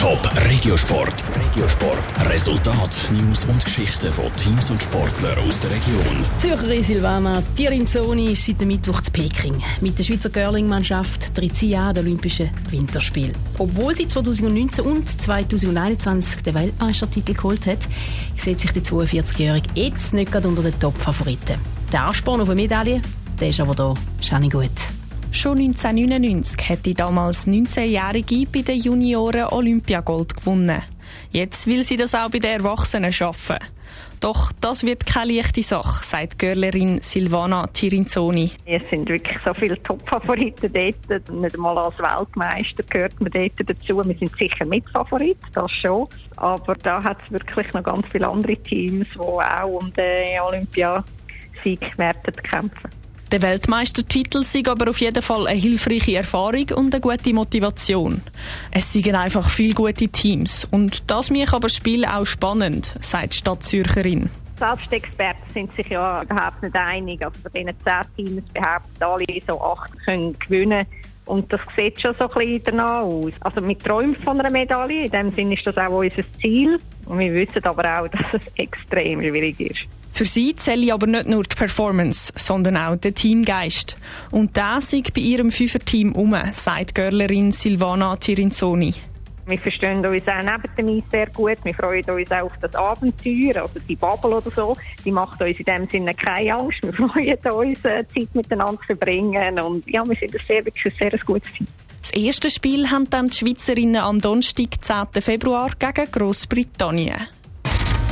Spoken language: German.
Top Regiosport. Regiosport. Resultat, News und Geschichten von Teams und Sportlern aus der Region. Zürcherin Silvana Tirinzoni ist seit dem Mittwoch zu Peking. Mit der Schweizer Curling-Mannschaft tritt sie an den Olympischen Winterspielen. Obwohl sie 2019 und 2021 den Weltmeistertitel geholt hat, sieht sich die 42-Jährige jetzt nicht gerade unter den Top-Favoriten. Der Ansporn auf eine Medaille, der ist aber da. Schau gut. Schon 1999 hat die damals 19-Jährige bei den Junioren Olympiagold gewonnen. Jetzt will sie das auch bei den Erwachsenen schaffen. Doch das wird keine leichte Sache, sagt Görlerin Silvana Tirinzoni. Es sind wirklich so viele Top-Favoriten dort. Nicht einmal als Weltmeister gehört man dort dazu. Wir sind sicher Mitfavorit, das schon. Aber da hat es wirklich noch ganz viele andere Teams, die auch um den Olympiasieg werden kämpfen. Der Weltmeistertitel sei aber auf jeden Fall eine hilfreiche Erfahrung und eine gute Motivation. Es seien einfach viele gute Teams und das macht aber das Spiel auch spannend, sagt die Stadtzürcherin. Selbst Experten sind sich ja überhaupt nicht einig. Also von diesen zehn Teams behaupten alle, so acht können gewinnen. Und das sieht schon so ein bisschen danach aus. Also wir träumen von einer Medaille. In dem Sinne ist das auch unser Ziel. Und wir wissen aber auch, dass es extrem schwierig ist. Für sie zähle aber nicht nur die Performance, sondern auch der Teamgeist. Und das ist bei ihrem Fünfer-Team um, sagt Görlerin Silvana Tirinzoni. Wir verstehen uns auch neben dem Eis sehr gut. Wir freuen uns auch auf das Abenteuer, also die Bubble oder so. Die macht uns in dem Sinne keine Angst. Wir freuen uns, äh, Zeit miteinander zu verbringen. Und ja, wir sind ein sehr, wirklich ein sehr gutes Team. Das erste Spiel haben dann die Schweizerinnen am Donnerstag, 10. Februar, gegen Großbritannien.